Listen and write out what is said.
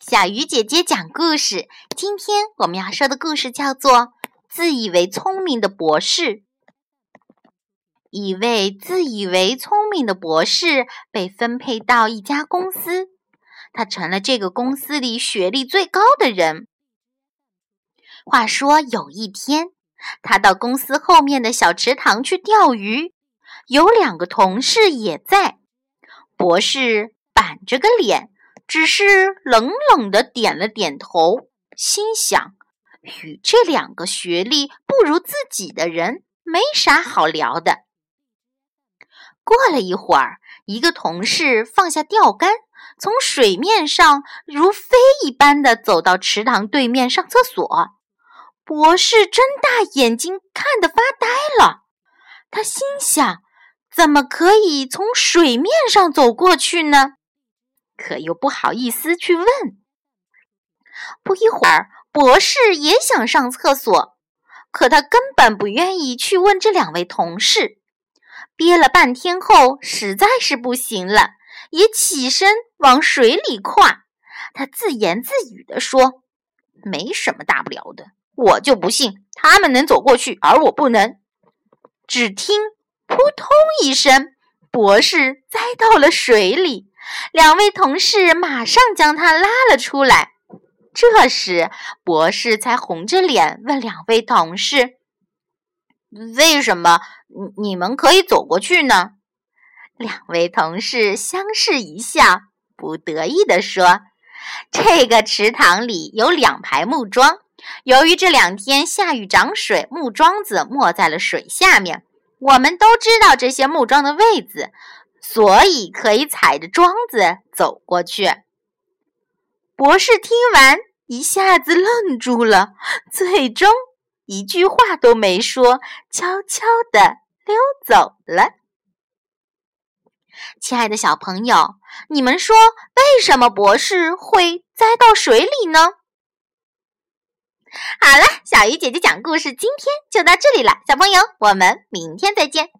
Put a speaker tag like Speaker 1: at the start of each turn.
Speaker 1: 小鱼姐姐讲故事。今天我们要说的故事叫做《自以为聪明的博士》。一位自以为聪明的博士被分配到一家公司，他成了这个公司里学历最高的人。话说有一天，他到公司后面的小池塘去钓鱼，有两个同事也在。博士板着个脸。只是冷冷的点了点头，心想：与这两个学历不如自己的人没啥好聊的。过了一会儿，一个同事放下钓竿，从水面上如飞一般的走到池塘对面上厕所。博士睁大眼睛看得发呆了，他心想：怎么可以从水面上走过去呢？可又不好意思去问。不一会儿，博士也想上厕所，可他根本不愿意去问这两位同事。憋了半天后，实在是不行了，也起身往水里跨。他自言自语地说：“没什么大不了的，我就不信他们能走过去，而我不能。”只听“扑通”一声，博士栽到了水里。两位同事马上将他拉了出来。这时，博士才红着脸问两位同事：“为什么你你们可以走过去呢？”两位同事相视一笑，不得意地说：“这个池塘里有两排木桩，由于这两天下雨涨水，木桩子没在了水下面。我们都知道这些木桩的位置。”所以可以踩着桩子走过去。博士听完，一下子愣住了，最终一句话都没说，悄悄地溜走了。亲爱的小朋友，你们说为什么博士会栽到水里呢？好了，小鱼姐姐讲故事今天就到这里了，小朋友，我们明天再见。